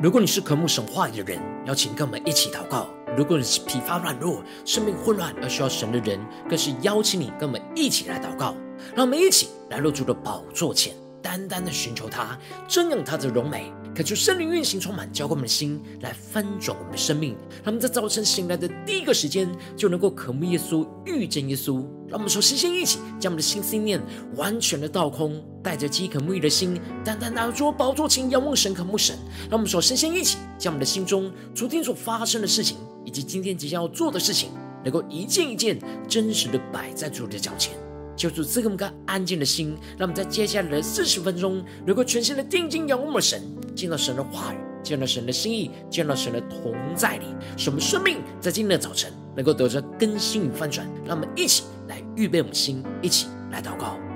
如果你是渴慕神话语的人，邀请跟我们一起祷告；如果你是疲乏软弱、生命混乱而需要神的人，更是邀请你跟我们一起来祷告。让我们一起来入主的宝座前，单单的寻求他，瞻仰他的荣美。恳求圣灵运行充满，交给我们的心来翻转我们的生命。他们在早晨醒来的第一个时间，就能够渴慕耶稣、遇见耶稣。让我们首先先一起将我们的心思念完全的倒空，带着饥渴沐浴的心，单单拿着宝座前仰望神、渴慕神。让我们首先先一起将我们的心中昨天所发生的事情，以及今天即将要做的事情，能够一件一件真实的摆在主的脚前。求主赐给我们个安静的心，让我们在接下来的四十分钟，能够全心的定睛仰望我们神，见到神的话语，见到神的心意，见到神的同在里，使我们生命在今天的早晨能够得着更新与翻转。让我们一起来预备我们心，一起来祷告。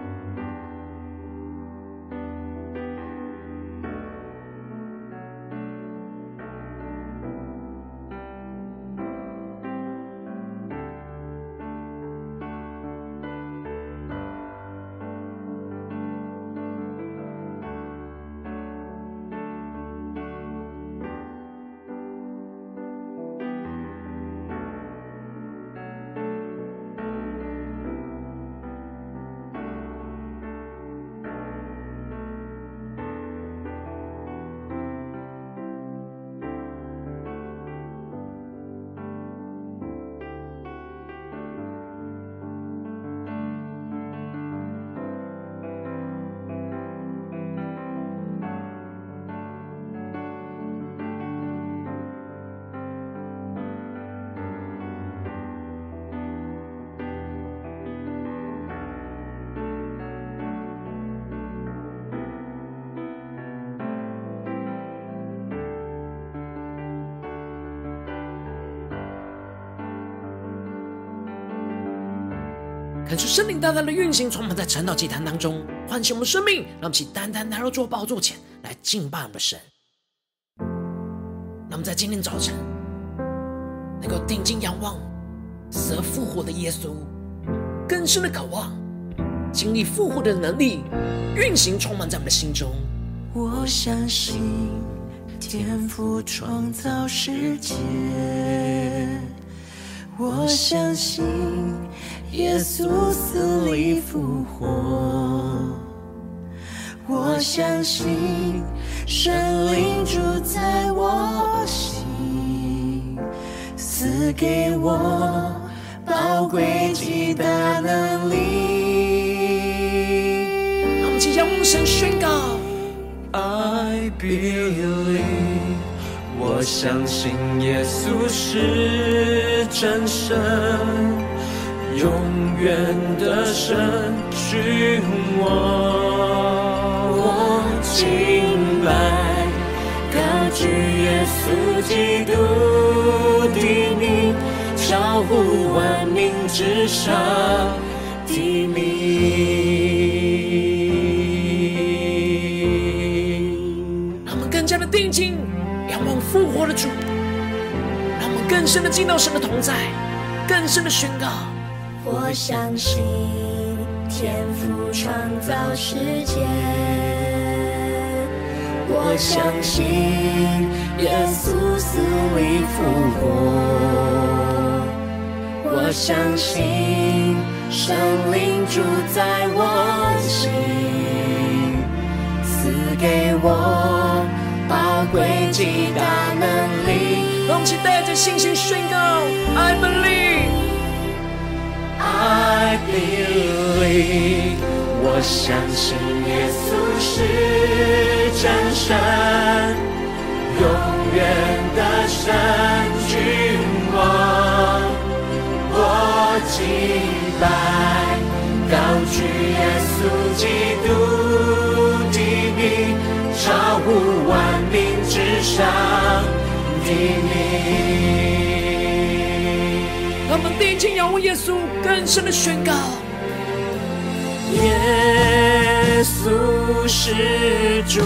感受圣灵大大的运行，充满在晨祷祭坛当中，唤醒我们生命，让我们起单单来到主宝座前来敬拜我们的神。让我们在今天早晨能够定睛仰望死而复活的耶稣，更深的渴望经历复活的能力运行，充满在我们的心中。我相信天赋创造世界，我相信。耶稣死里复活，我相信神灵住在我心，赐给我宝贵极大能力。让我们即将用声宣告：I believe，我相信耶稣是真神。永远的神，君王，我敬拜，高举耶稣基督的名，超乎万名之上的名。活的主，让我们更深的进到神的同在，更深的宣告。我相信天赋创造世界，我相信耶稣死里复活，我相信圣灵住在我心，赐给我宝贵极大能力。让我们一起带着信心宣告：I believe。I believe，我相信耶稣是真神，永远的神君王。我敬拜，高举耶稣基督的名，超乎万民之上的名。他们定睛仰望耶稣，更深的宣告：耶稣是主，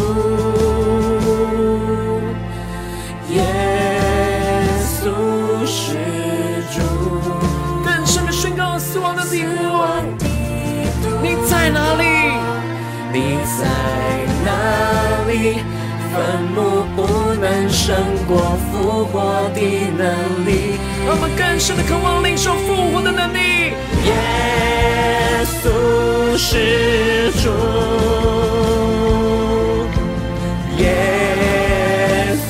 耶稣是主。更深的宣告：死亡的地图，你在哪里？你在哪里？坟墓不能。胜过复活的能力。让我们更深的渴望领受复活的能力。耶稣是主，耶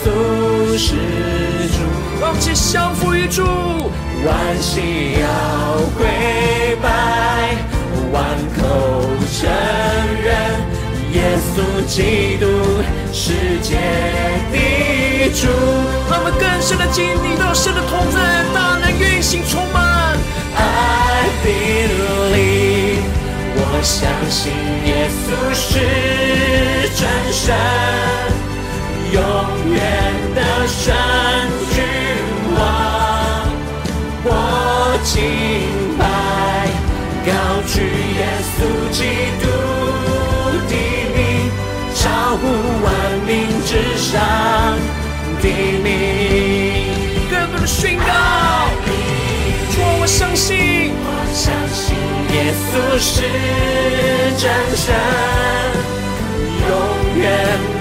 稣是主，让我们降服于主，万膝要跪拜，万口承认。耶稣基督世界的主，让我们更深的经历到神的同在，大能运行充满。I believe，我相信耶稣是真神，永远的神君王，我敬拜，高举耶稣基督。之上的名，更多的宣告。主，我相信，我相信耶稣是真神，永远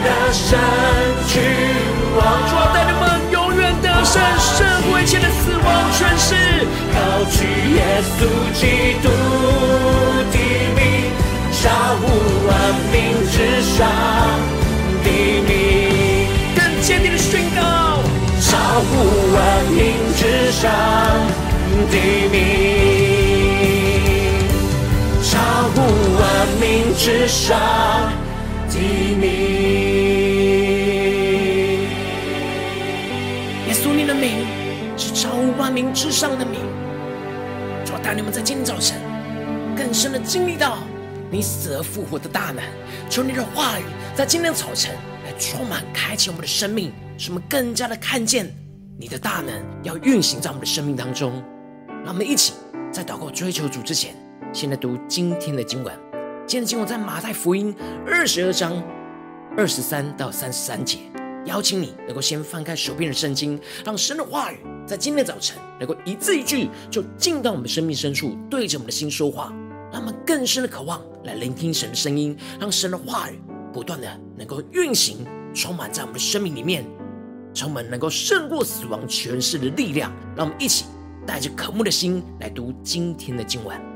的神君王。主啊，带领我们永远的胜，胜过一切的死亡权势，高举耶稣基督的名，超乎万名之上。坚定的宣告，超乎万名之上的名，超乎万名之上的名。耶稣，你的名是超乎万名之上的名。主带你们在今天早晨更深的经历到你死而复活的大能。求你的话语在今天早晨来。充满开启我们的生命，使我们更加的看见你的大能要运行在我们的生命当中。让我们一起在祷告追求主之前，先来读今天的经文。今天的经文在马太福音二十二章二十三到三十三节。邀请你能够先翻开手边的圣经，让神的话语在今天早晨能够一字一句就进到我们生命深处，对着我们的心说话。让我们更深的渴望来聆听神的声音，让神的话语。不断的能够运行，充满在我们的生命里面，充满能够胜过死亡权势的力量。让我们一起带着渴慕的心来读今天的经文。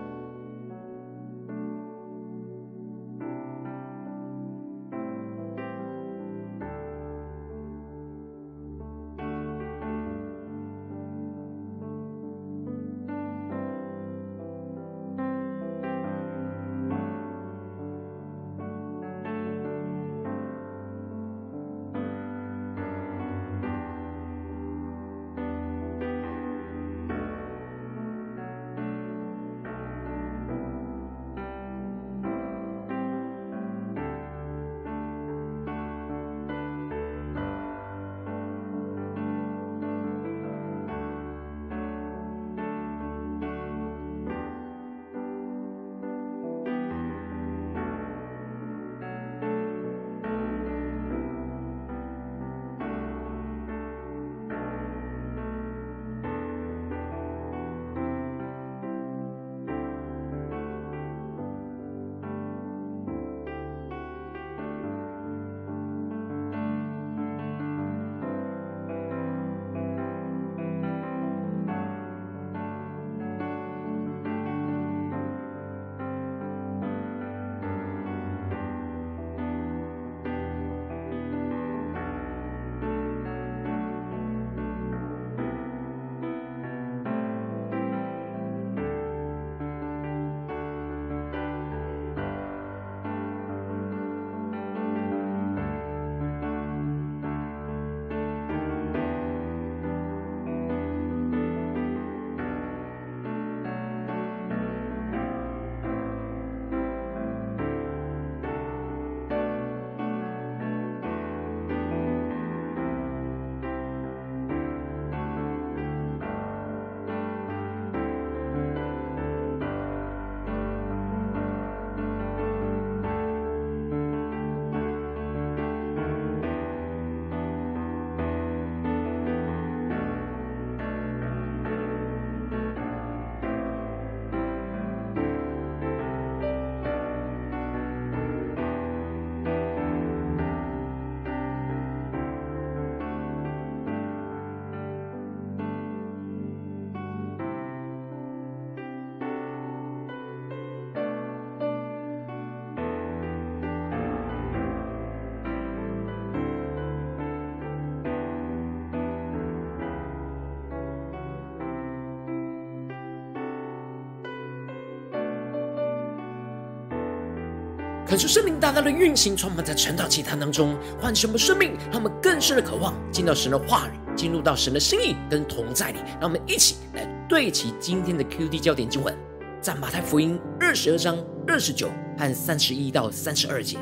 可是圣灵大大的运行，充满在晨祷祭坛当中，唤醒我们生命，让我们更深的渴望进到神的话语，进入到神的心意跟同在里。让我们一起来对齐今天的 QD 焦点经文，在马太福音二十二章二十九和三十一到三十二节，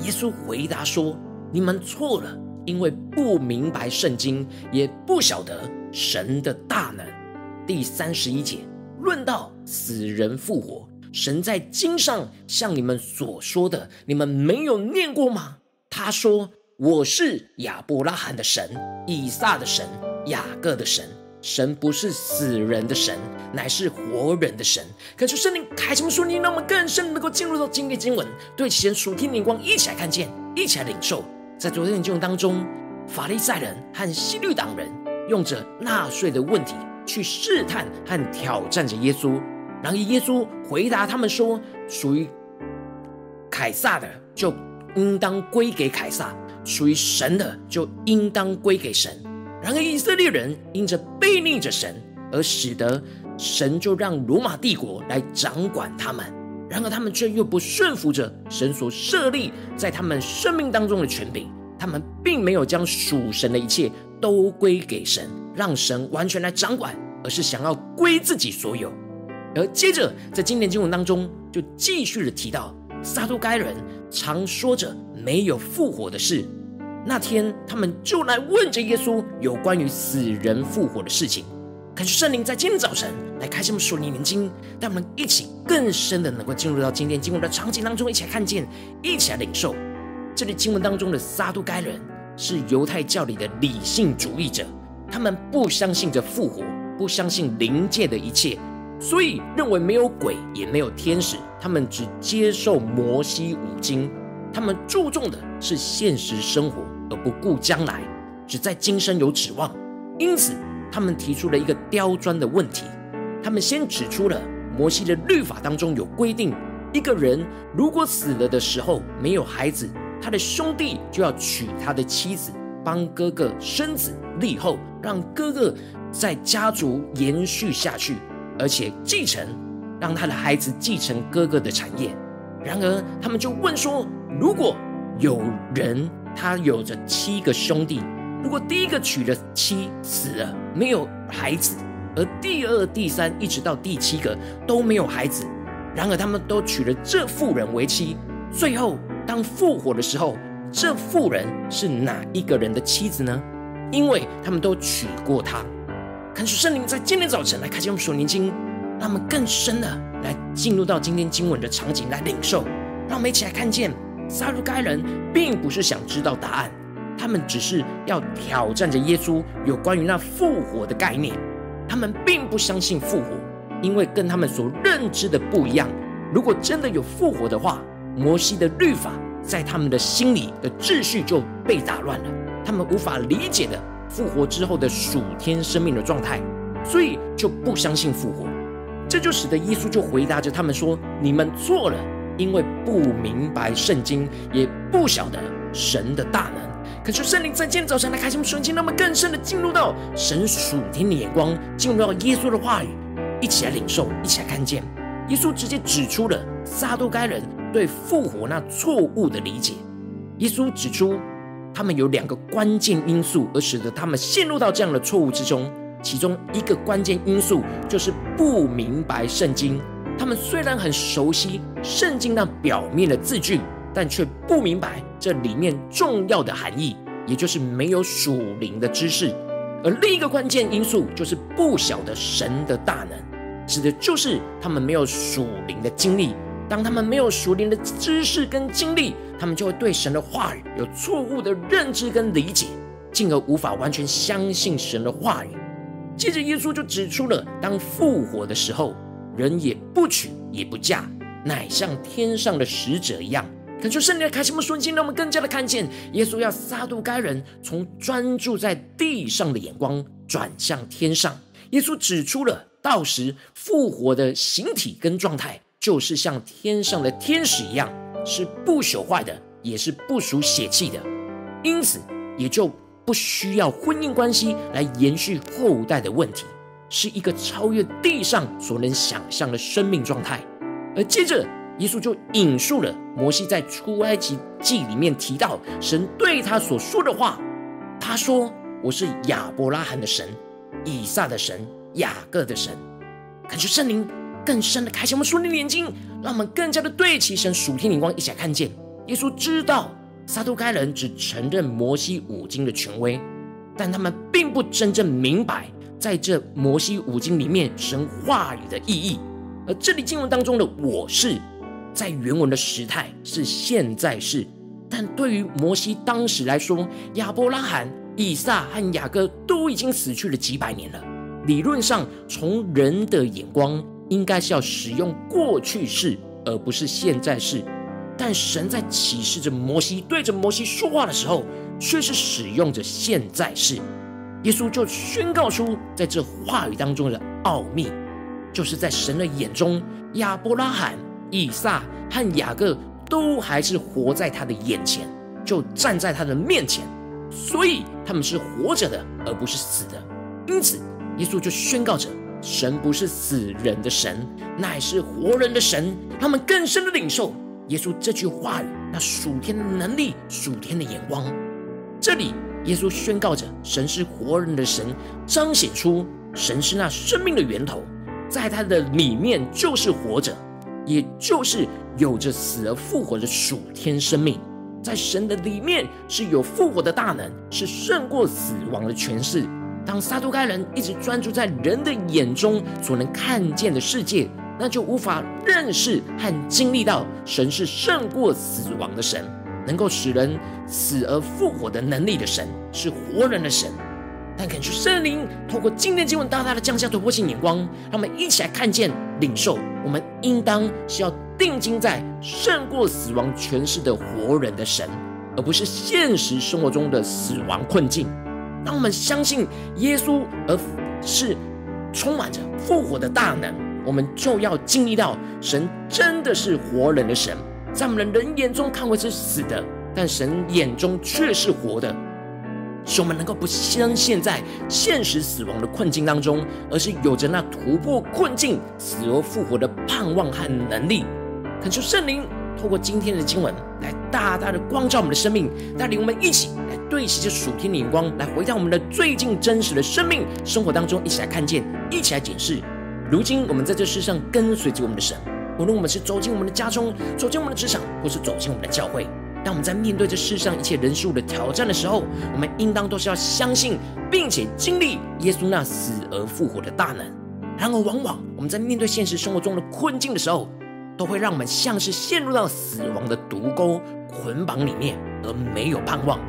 耶稣回答说：“你们错了，因为不明白圣经，也不晓得神的大能。”第三十一节论到死人复活。神在经上向你们所说的，你们没有念过吗？他说：“我是亚伯拉罕的神，以撒的神，雅各的神。神不是死人的神，乃是活人的神。”可是圣灵开启我们属灵，让我们更深能够进入到今天经文，对其神属天灵光一起来看见，一起来领受。在昨天的经文当中，法利赛人和西律党人用着纳税的问题去试探和挑战着耶稣。然后耶稣回答他们说：“属于凯撒的就应当归给凯撒，属于神的就应当归给神。”然而以色列人因着悖逆着神，而使得神就让罗马帝国来掌管他们。然而他们却又不顺服着神所设立在他们生命当中的权柄，他们并没有将属神的一切都归给神，让神完全来掌管，而是想要归自己所有。而接着，在今天经文当中，就继续的提到撒都该人常说着没有复活的事。那天，他们就来问着耶稣有关于死人复活的事情。感谢圣灵在今天早晨来开启我们属灵眼睛，让我们一起更深的能够进入到今天经文的场景当中，一起来看见，一起来领受。这里经文当中的撒都该人是犹太教里的理性主义者，他们不相信着复活，不相信灵界的一切。所以认为没有鬼也没有天使，他们只接受摩西五经，他们注重的是现实生活，而不顾将来，只在今生有指望。因此，他们提出了一个刁钻的问题。他们先指出了摩西的律法当中有规定，一个人如果死了的时候没有孩子，他的兄弟就要娶他的妻子，帮哥哥生子立后，让哥哥在家族延续下去。而且继承，让他的孩子继承哥哥的产业。然而，他们就问说：如果有人他有着七个兄弟，如果第一个娶了妻死了，没有孩子，而第二、第三一直到第七个都没有孩子，然而他们都娶了这妇人为妻，最后当复活的时候，这妇人是哪一个人的妻子呢？因为他们都娶过她。看出圣灵在今天早晨来开启我们属灵经，让我们更深的来进入到今天经文的场景来领受。让我们一起来看见，撒都该人并不是想知道答案，他们只是要挑战着耶稣有关于那复活的概念。他们并不相信复活，因为跟他们所认知的不一样。如果真的有复活的话，摩西的律法在他们的心里的秩序就被打乱了，他们无法理解的。复活之后的属天生命的状态，所以就不相信复活，这就使得耶稣就回答着他们说：“你们错了，因为不明白圣经，也不晓得神的大能。”可是圣灵在今天早晨来开启我们瞬间，让我们更深的进入到神属天的眼光，进入到耶稣的话语，一起来领受，一起来看见。耶稣直接指出了撒都该人对复活那错误的理解。耶稣指出。他们有两个关键因素，而使得他们陷入到这样的错误之中。其中一个关键因素就是不明白圣经。他们虽然很熟悉圣经那表面的字句，但却不明白这里面重要的含义，也就是没有属灵的知识。而另一个关键因素就是不晓得神的大能，指的就是他们没有属灵的经历。当他们没有熟练的知识跟经历，他们就会对神的话语有错误的认知跟理解，进而无法完全相信神的话语。接着，耶稣就指出了，当复活的时候，人也不娶也不嫁，乃像天上的使者一样。恳求圣灵的开启我们瞬间，让我们更加的看见，耶稣要撒都该人从专注在地上的眼光转向天上。耶稣指出了到时复活的形体跟状态。就是像天上的天使一样，是不朽坏的，也是不属血气的，因此也就不需要婚姻关系来延续后代的问题，是一个超越地上所能想象的生命状态。而接着耶稣就引述了摩西在出埃及记里面提到神对他所说的话。他说：“我是亚伯拉罕的神，以撒的神，雅各的神。”感觉圣灵更深的开启我们属灵的眼睛，让我们更加的对齐神属天灵光，一起来看见耶稣知道撒都该人只承认摩西五经的权威，但他们并不真正明白在这摩西五经里面神话语的意义。而这里经文当中的“我是”在原文的时态是现在式，但对于摩西当时来说，亚伯拉罕、以撒和雅各都已经死去了几百年了。理论上，从人的眼光，应该是要使用过去式，而不是现在式。但神在启示着摩西，对着摩西说话的时候，却是使用着现在式。耶稣就宣告出，在这话语当中的奥秘，就是在神的眼中，亚伯拉罕、以撒和雅各都还是活在他的眼前，就站在他的面前，所以他们是活着的，而不是死的。因此。耶稣就宣告着：神不是死人的神，乃是活人的神。他们更深的领受耶稣这句话语，那属天的能力、属天的眼光。这里，耶稣宣告着：神是活人的神，彰显出神是那生命的源头，在他的里面就是活着，也就是有着死而复活的属天生命。在神的里面是有复活的大能，是胜过死亡的权势。当撒都该人一直专注在人的眼中所能看见的世界，那就无法认识和经历到神是胜过死亡的神，能够使人死而复活的能力的神，是活人的神。但恳求圣灵透过今天经文大大的降下突破性眼光，让我们一起来看见、领受。我们应当是要定睛在胜过死亡权势的活人的神，而不是现实生活中的死亡困境。当我们相信耶稣，而是充满着复活的大能，我们就要经历到神真的是活人的神，在我们的人眼中看为是死的，但神眼中却是活的，使我们能够不相陷在现实死亡的困境当中，而是有着那突破困境、死而复活的盼望和能力。恳求圣灵透过今天的经文来大大的光照我们的生命，带领我们一起。对齐着属天的眼光，来回到我们的最近真实的生命生活当中，一起来看见，一起来检视。如今我们在这世上跟随着我们的神，无论我们是走进我们的家中，走进我们的职场，或是走进我们的教会，当我们在面对这世上一切人事物的挑战的时候，我们应当都是要相信，并且经历耶稣那死而复活的大能。然而，往往我们在面对现实生活中的困境的时候，都会让我们像是陷入到死亡的毒钩捆绑里面，而没有盼望。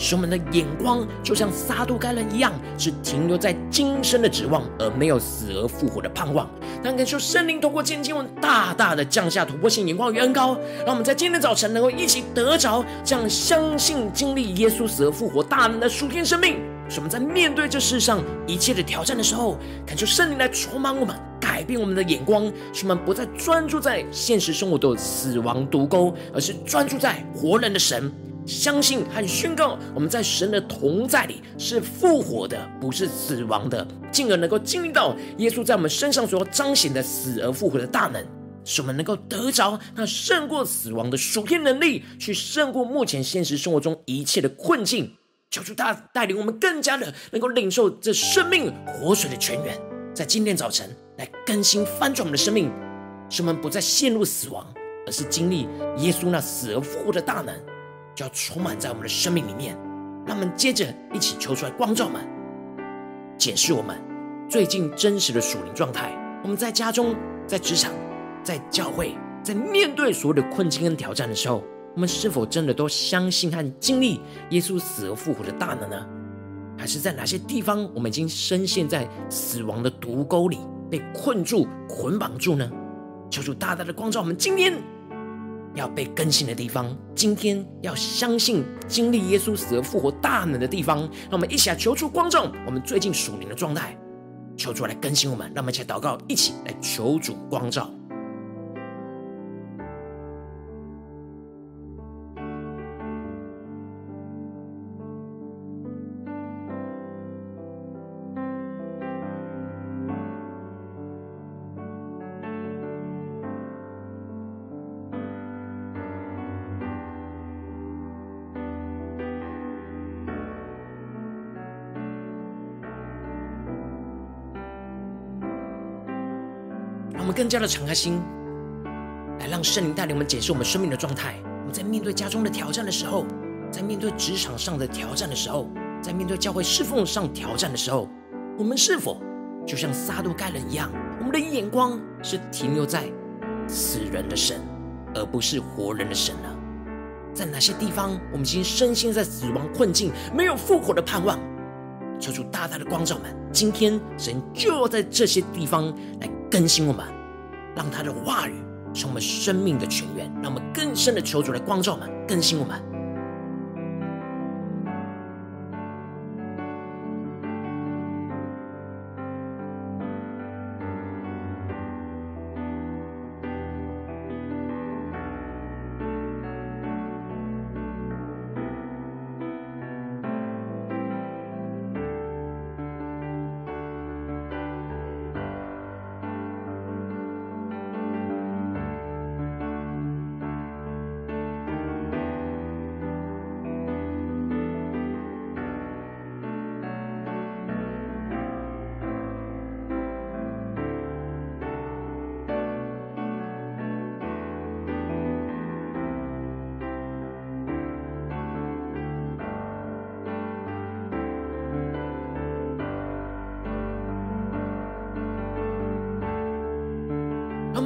使我们的眼光就像撒都该人一样，是停留在今生的指望，而没有死而复活的盼望。但感受圣灵通过今天经文大大的降下突破性眼光与恩膏，让我们在今天早晨能够一起得着这样相信、经历耶稣死而复活大能的属天生命。使我们在面对这世上一切的挑战的时候，感受圣灵来充满我们，改变我们的眼光，使我们不再专注在现实生活的死亡毒钩，而是专注在活人的神。相信和宣告，我们在神的同在里是复活的，不是死亡的，进而能够经历到耶稣在我们身上所彰显的死而复活的大能，使我们能够得着那胜过死亡的属天能力，去胜过目前现实生活中一切的困境。求主大带领我们更加的能够领受这生命活水的泉源，在今天早晨来更新翻转我们的生命，使我们不再陷入死亡，而是经历耶稣那死而复活的大能。要充满在我们的生命里面，让我们接着一起求出来光照们，检视我们最近真实的属灵状态。我们在家中、在职场、在教会，在面对所有的困境跟挑战的时候，我们是否真的都相信和经历耶稣死而复活的大能呢？还是在哪些地方我们已经深陷在死亡的毒沟里，被困住、捆绑住呢？求主大大的光照我们今天。要被更新的地方，今天要相信经历耶稣死而复活大能的地方，让我们一起来求助光照我们最近属灵的状态，求主来更新我们，让我们一起来祷告，一起来求主光照。们更加的敞开心，来让圣灵带领我们检视我们生命的状态。我们在面对家中的挑战的时候，在面对职场上的挑战的时候，在面对教会侍奉上挑战的时候，我们是否就像撒都该人一样，我们的眼光是停留在死人的神，而不是活人的神呢？在哪些地方，我们已经深陷在死亡困境，没有复活的盼望？求主大大的光照们，今天神就要在这些地方来更新我们，让他的话语成为生命的泉源，让我们更深的求主来光照我们，更新我们。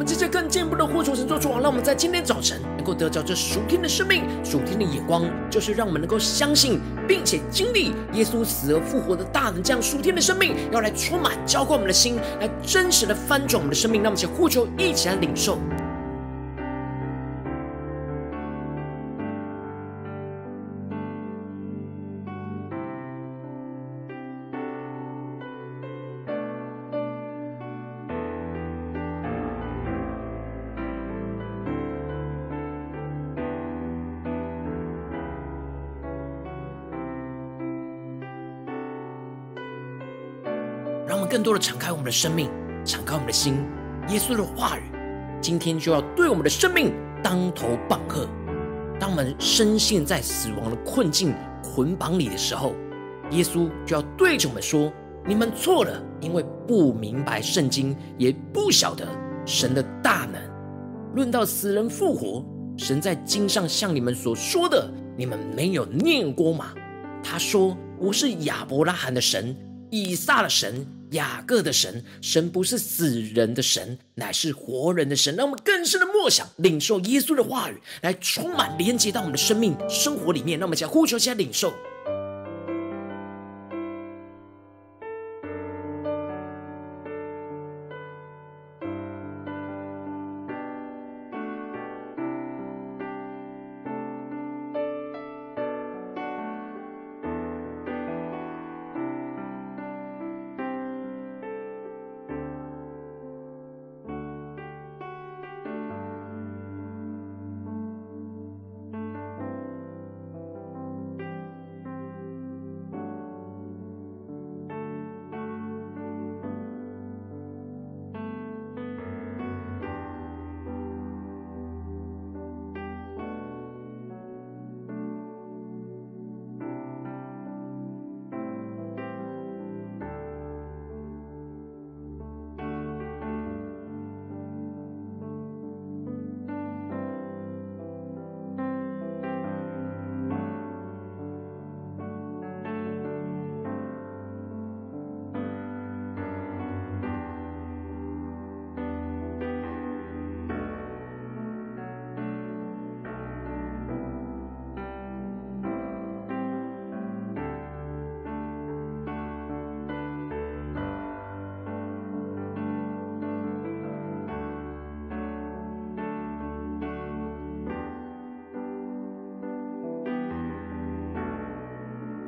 们接着更进一步的呼求神，做主啊，让我们在今天早晨能够得着这属天的生命、属天的眼光，就是让我们能够相信，并且经历耶稣死而复活的大能。这样属天的生命要来充满、浇灌我们的心，来真实的翻转我们的生命。让我们一起呼求，一起来领受。多的敞开我们的生命，敞开我们的心。耶稣的话语，今天就要对我们的生命当头棒喝。当我们深陷在死亡的困境捆绑里的时候，耶稣就要对着我们说：“你们错了，因为不明白圣经，也不晓得神的大能。论到死人复活，神在经上向你们所说的，你们没有念过吗？他说：我是亚伯拉罕的神。”以撒的神，雅各的神，神不是死人的神，乃是活人的神。让我们更深的默想，领受耶稣的话语，来充满连接到我们的生命生活里面。让我们讲呼求，现在领受。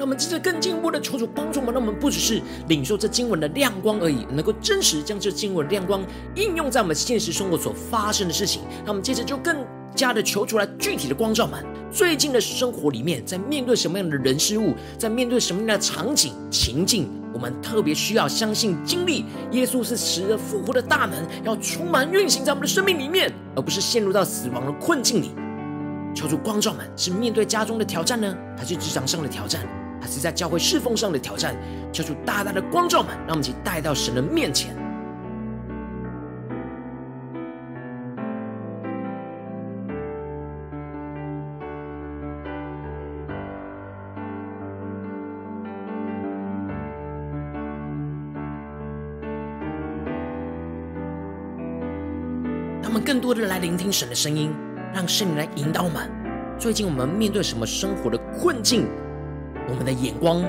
我们接着更进一步的求主帮助我们，让我们不只是领受这经文的亮光而已，能够真实将这经文的亮光应用在我们现实生活所发生的事情。那我们接着就更加的求出来具体的光照们，最近的生活里面，在面对什么样的人事物，在面对什么样的场景情境，我们特别需要相信经历耶稣是死而复活的大能，要充满运行在我们的生命里面，而不是陷入到死亡的困境里。求主光照们，是面对家中的挑战呢，还是职场上的挑战？还是在教会侍奉上的挑战求主大大的光照们让我们一起带到神的面前。他们更多的来聆听神的声音让圣灵来引导我们。最近我们面对什么生活的困境我们的眼光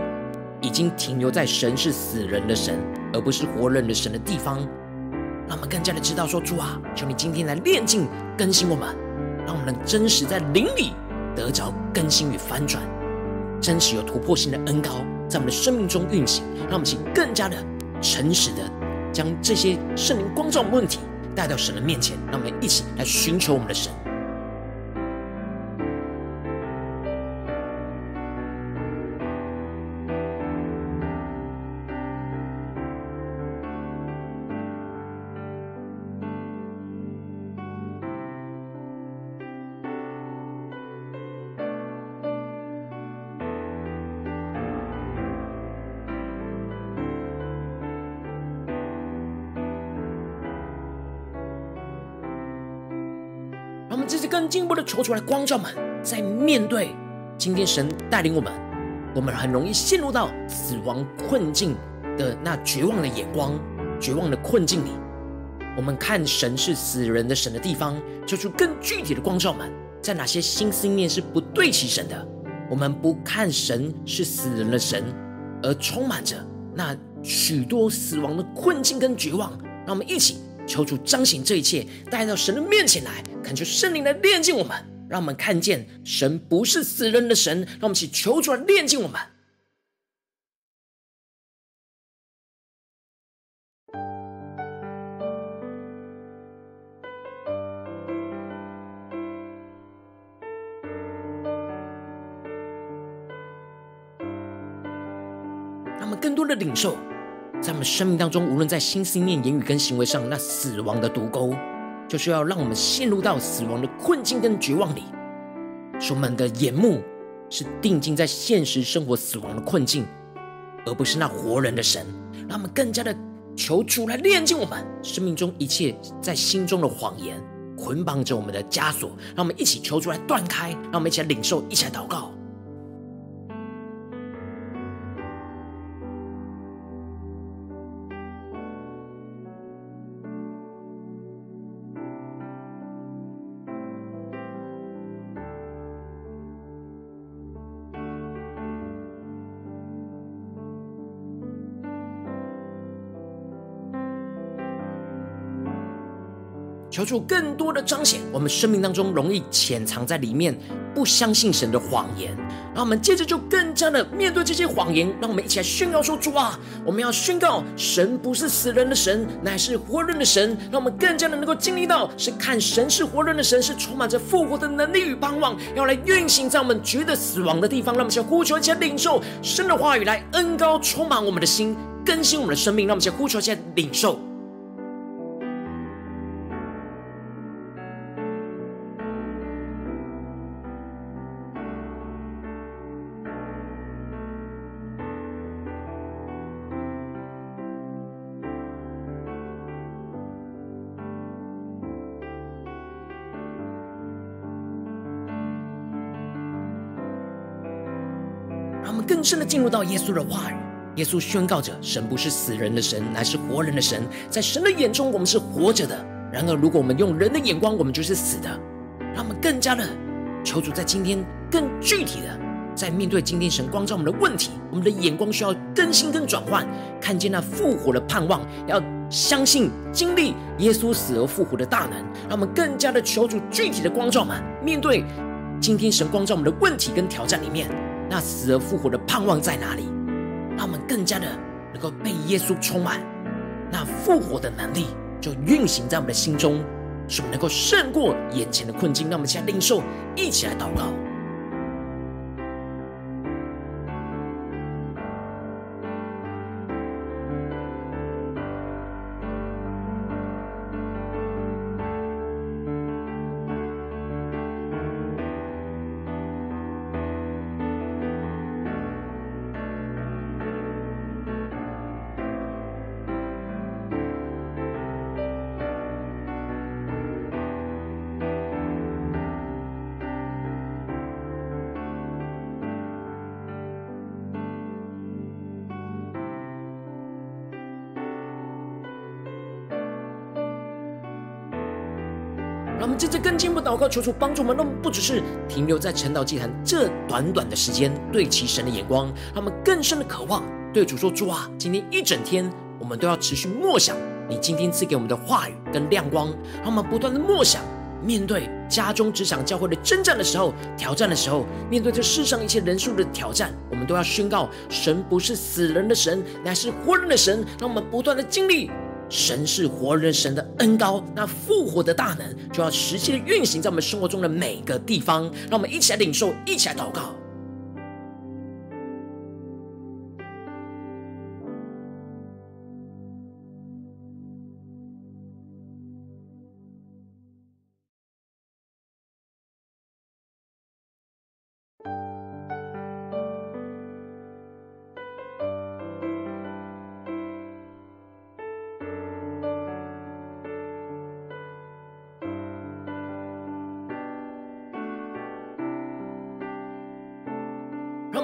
已经停留在神是死人的神，而不是活人的神的地方。让我们更加的知道说，主啊，求你今天来炼净、更新我们，让我们真实在灵里得着更新与翻转，真实有突破性的恩膏在我们的生命中运行。让我们请更加的诚实的将这些圣灵光照问题带到神的面前，让我们一起来寻求我们的神。求出来光照们，在面对今天神带领我们，我们很容易陷入到死亡困境的那绝望的眼光、绝望的困境里。我们看神是死人的神的地方，求出更具体的光照们，在哪些心思念是不对齐神的？我们不看神是死人的神，而充满着那许多死亡的困境跟绝望。让我们一起。求主彰显这一切，带到神的面前来，恳求圣灵来炼净我们，让我们看见神不是死人的神，让我们去求主来炼净我们。让我们更多的领受。在我们生命当中，无论在心、思念、言语跟行为上，那死亡的毒钩，就是要让我们陷入到死亡的困境跟绝望里。说我们的眼目是定睛在现实生活死亡的困境，而不是那活人的神。让我们更加的求主来炼净我们生命中一切在心中的谎言，捆绑着我们的枷锁。让我们一起求主来断开，让我们一起来领受，一起来祷告。主更多的彰显我们生命当中容易潜藏在里面不相信神的谎言，让我们接着就更加的面对这些谎言，让我们一起来宣告说：主啊，我们要宣告神不是死人的神，乃是活人的神。让我们更加的能够经历到，是看神是活人的神，是充满着复活的能力与盼望，要来运行在我们觉得死亡的地方。让我们先呼求，一起来领受神的话语来恩膏充满我们的心，更新我们的生命。让我们先呼求，一起来领受。深的进入到耶稣的话语，耶稣宣告着：神不是死人的神，乃是活人的神。在神的眼中，我们是活着的；然而，如果我们用人的眼光，我们就是死的。让我们更加的求主在今天更具体的，在面对今天神光照我们的问题，我们的眼光需要更新跟转换，看见那复活的盼望，要相信经历耶稣死而复活的大能。让我们更加的求主具体的光照们，面对今天神光照我们的问题跟挑战里面。那死而复活的盼望在哪里？让我们更加的能够被耶稣充满，那复活的能力就运行在我们的心中，使我们能够胜过眼前的困境。让我们现在领受，一起来祷告。祷告，求主帮助我们，让我们不只是停留在晨祷祭坛这短短的时间，对齐神的眼光，让我们更深的渴望对主说：主啊，今天一整天，我们都要持续默想你今天赐给我们的话语跟亮光，让我们不断的默想。面对家中、职场、教会的征战的时候、挑战的时候，面对这世上一切人数的挑战，我们都要宣告：神不是死人的神，乃是活人的神。让我们不断的经历神是活人神的恩高，那复活的大能就要实际的运行在我们生活中的每个地方。让我们一起来领受，一起来祷告。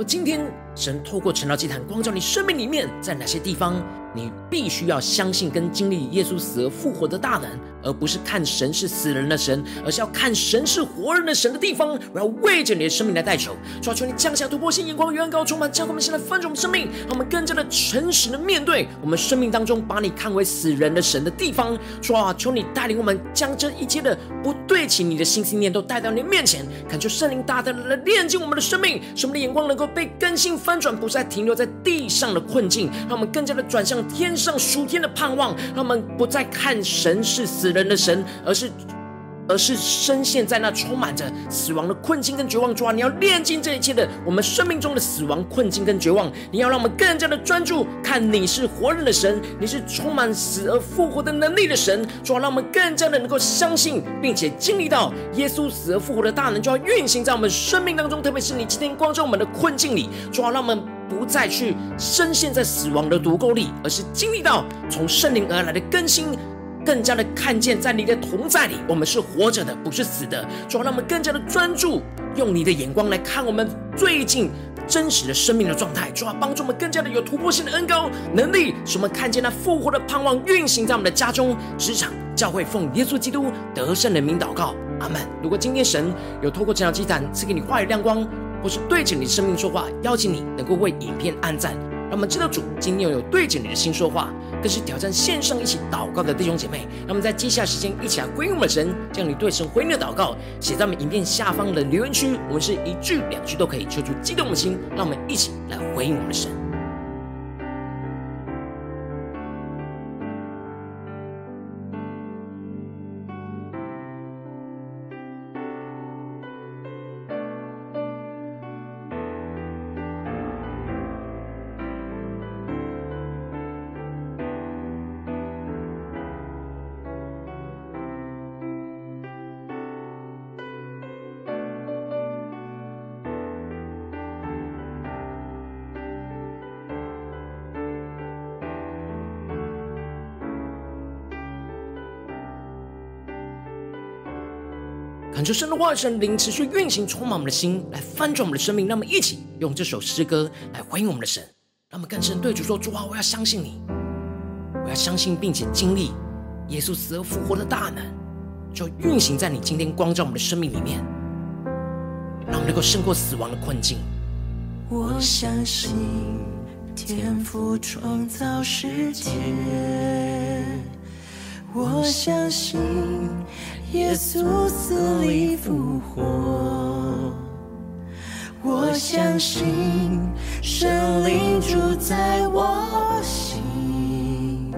我今天，神透过晨祷祭坛光照你生命里面，在哪些地方，你必须要相信跟经历耶稣死而复活的大能，而不是看神是死人的神，而是要看神是活人的神的地方。我要为着你的生命来代求，主啊，求你降下突破性眼光，远高充满，将我们现在翻转我们生命，让我们更加的诚实的面对我们生命当中把你看为死人的神的地方。主啊，求你带领我们将这一切的不对齐你的心思念都带到你面前，恳求圣灵大大的来炼净我们的生命，使我们的眼光能够被更新翻转，不再停留在地上的困境，让我们更加的转向。天上属天的盼望，他们不再看神是死人的神，而是而是深陷在那充满着死亡的困境跟绝望中啊！你要炼净这一切的我们生命中的死亡困境跟绝望，你要让我们更加的专注看你是活人的神，你是充满死而复活的能力的神，主要让我们更加的能够相信，并且经历到耶稣死而复活的大能就要运行在我们生命当中，特别是你今天光照我们的困境里，主要让我们。不再去深陷在死亡的毒沟里，而是经历到从圣灵而来的更新，更加的看见在你的同在里，我们是活着的，不是死的。主要让我们更加的专注，用你的眼光来看我们最近真实的生命的状态。主要帮助我们更加的有突破性的恩膏能力，使我们看见那复活的盼望运行在我们的家中、职场、教会，奉耶稣基督得胜的名祷告，阿门。如果今天神有透过这条祭坛赐给你话语亮光，或是对着你生命说话，邀请你能够为影片按赞，让我们知道主今天又有对着你的心说话，更是挑战线上一起祷告的弟兄姐妹。那么在接下来时间一起来回应我们的神，将你对神回应的祷告写在我们影片下方的留言区，我们是一句两句都可以，求主激动的心，让我们一起来回应我们的神。求神的话语、神灵持续运行，充满我们的心，来翻转我们的生命。让我们一起用这首诗歌来回应我们的神，让我们更深对主说：主啊，我要相信你，我要相信并且经历耶稣死而复活的大能，就运行在你今天光照我们的生命里面，让我们能够胜过死亡的困境。我相信天赋创造世界。我相信耶稣死里复活，我相信神灵住在我心，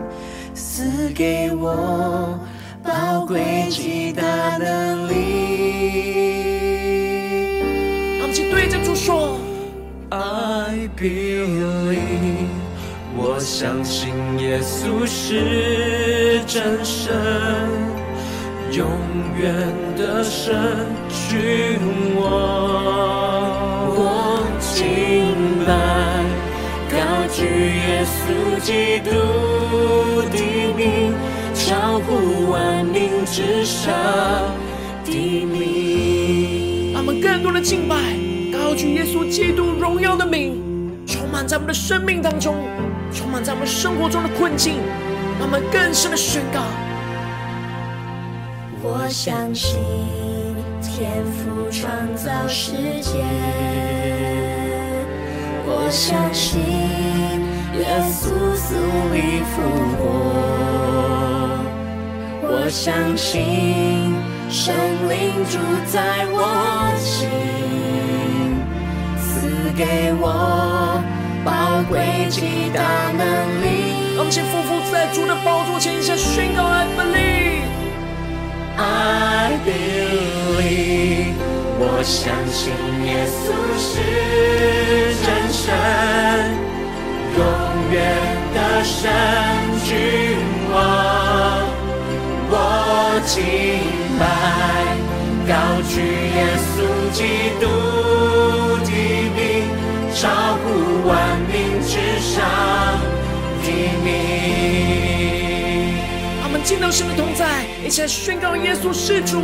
赐给我宝贵极大能力。对着主说：I believe。我相信耶稣是真神，永远的神君王。我敬拜，高举耶稣基督的名，超乎万名之上的名。让我们更多的敬拜，高举耶稣基督荣耀的名，充满在我们的生命当中。充满在我们生活中的困境，让我们更深的宣告。我相信天赋创造世界，我相信耶稣死里复活，我相信圣灵住在我心，赐给我。宝贵极大能力。让我们先匍匐在主的宝座前，一起宣告：I believe。I believe。我相信耶稣是真神，永远的神君王。我敬拜，高举耶稣基督的名。超乎万名之上的名。听到神的同在，一起来宣告耶稣是主。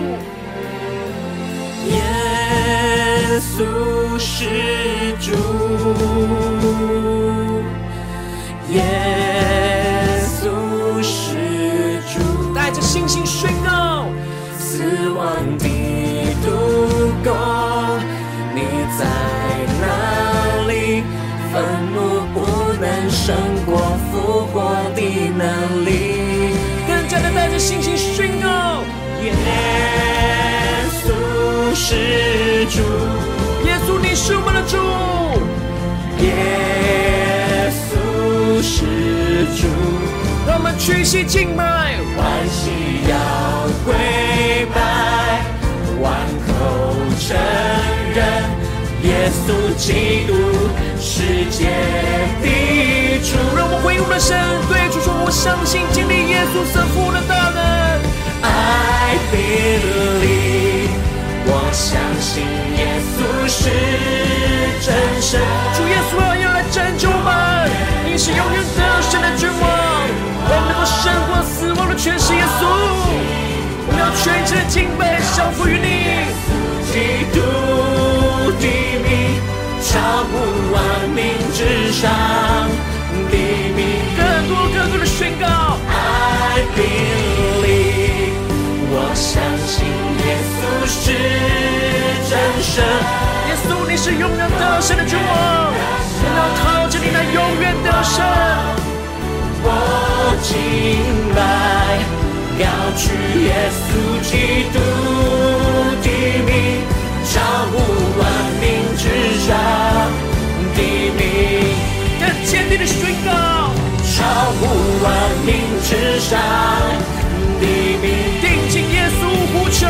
耶稣是主。耶稣是主。带着信心宣告，死亡的毒钩，你在哪里？愤怒不能胜过复活的能力，更加的带着信心宣告：耶稣是主，耶稣你是我们的主，耶稣是主，让我们屈膝敬拜，万膝要跪拜，万口承认。耶稣基督世界的主，让我们回应我们的神，对主说：我相信经历耶稣神父的大能。I believe，我相信耶稣是真神。主耶稣啊，要来拯救我们，你是永远得胜的君王，我们能够胜过死亡的权势。耶稣，我们要全心的敬拜，降服于你。基督。的名，超乎万民之上更多更多的宣告。I believe，我相信耶稣是真神。耶稣，你是永远得胜的君王，我要靠着你来永远得胜。我敬拜，高举耶稣基督的名。超乎万民之上的名，更坚定的宣告。超乎万民之上的名，定睛耶稣呼求。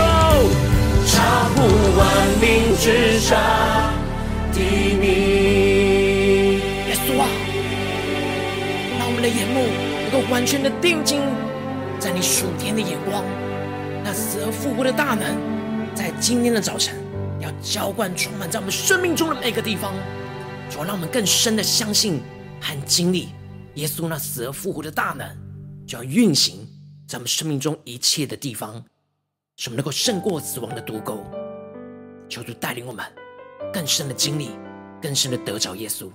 超乎万民之上的名，耶稣啊，让我们的眼目能够完全的定睛在你属天的眼光，那死而复活的大门，在今天的早晨。要浇灌充满在我们生命中的每个地方，主要让我们更深的相信和经历耶稣那死而复活的大能，就要运行在我们生命中一切的地方，使我们能够胜过死亡的毒钩。求主带领我们更深的经历，更深的得着耶稣。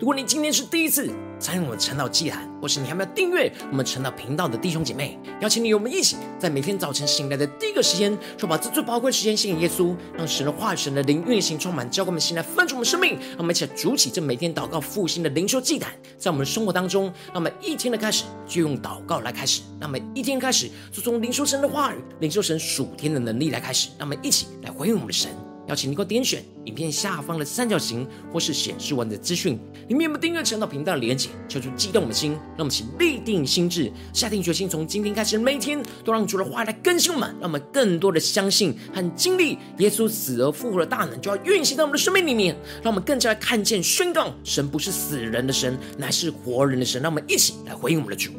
如果你今天是第一次参与我们晨祷祭坛，或是你还没有订阅我们晨祷频道的弟兄姐妹，邀请你与我们一起，在每天早晨醒来的第一个时间，就把这最宝贵的时间献给耶稣，让神的话语、神的灵运行充满，教给我们心来分盛我们生命。让我们一起来筑起这每天祷告复兴的灵修祭坛，在我们的生活当中，让我们一天的开始就用祷告来开始，让我们一天开始就从灵修神的话语、灵修神属天的能力来开始，让我们一起来回应我们的神。邀请你给我点选影片下方的三角形，或是显示完的资讯，里面有没有订阅晨祷频道的连结？求主激动我们的心，让我们请立定心志，下定决心，从今天开始每一天都让主的话来更新我们，让我们更多的相信和经历耶稣死而复活的大能，就要运行在我们的生命里面，让我们更加的看见宣告神不是死人的神，乃是活人的神。让我们一起来回应我们的主。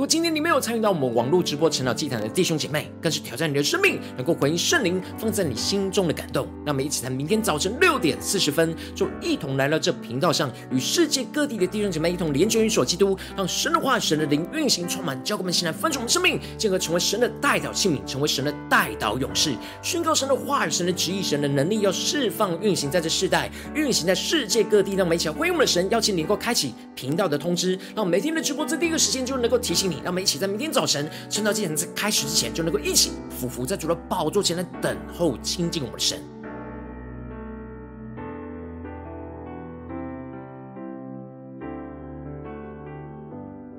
如果今天你没有参与到我们网络直播晨祷祭坛的弟兄姐妹，更是挑战你的生命，能够回应圣灵放在你心中的感动。让我们一起在明天早晨六点四十分，就一同来到这频道上，与世界各地的弟兄姐妹一同连接于所基督，让神的话、神的灵运行充满，教我们现在分盛我们生命，进而成为神的代祷器皿，成为神的代祷勇士，宣告神的话语、神的旨意、神的能力，要释放运行在这世代，运行在世界各地。让我们一起来回应我们的神，邀请你能够开启频道的通知，让每天的直播在第一个时间就能够提醒。让我们一起在明天早晨趁到祭坛在开始之前，就能够一起俯伏在主的宝座前来等候亲近我们的神。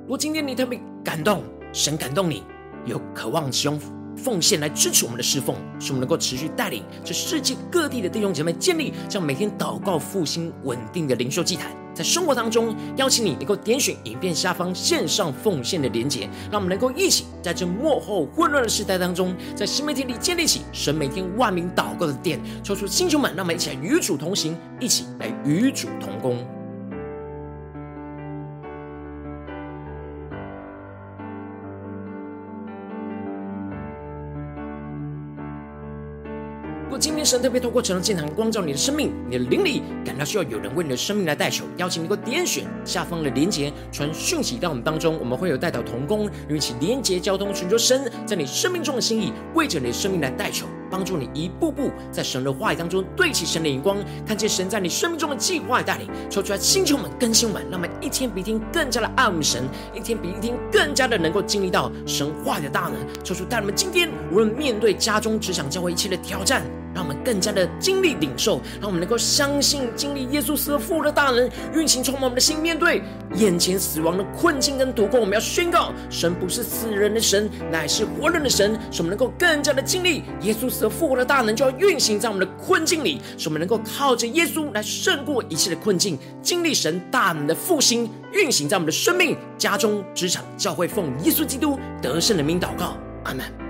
如果今天你特别感动，神感动你，有渴望胸腹奉献来支持我们的侍奉，使我们能够持续带领这世界各地的弟兄姐妹建立这样每天祷告复兴稳定的灵修祭坛。在生活当中，邀请你能够点选影片下方线上奉献的连结，让我们能够一起在这幕后混乱的时代当中，在新媒体里建立起神每天万名祷告的殿，抽出星球们，让我们一起来与主同行，一起来与主同工。神特别透过晨祷祭坛光照你的生命，你的灵里感到需要有人为你的生命来代求，邀请你给我点选下方的连结，传讯息到我们当中，我们会有代祷同工，与其连结交通，寻求神在你生命中的心意，为着你的生命来代求，帮助你一步步在神的话语当中对齐神的眼光，看见神在你生命中的计划带领，抽出来星球们更新们，让我们一天比一天更加的爱慕神，一天比一天更加的能够经历到神话的大能，抽出带我们今天无论面对家中、职场、教会一切的挑战。让我们更加的经历领受，让我们能够相信经历耶稣死而复活的大能运行充满我们的心。面对眼前死亡的困境跟堵关，我们要宣告：神不是死人的神，乃是活人的神。使我们能够更加的经历耶稣死而复活的大能，就要运行在我们的困境里。使我们能够靠着耶稣来胜过一切的困境，经历神大能的复兴运行在我们的生命、家中、职场、教会，奉耶稣基督得胜的名祷告，阿门。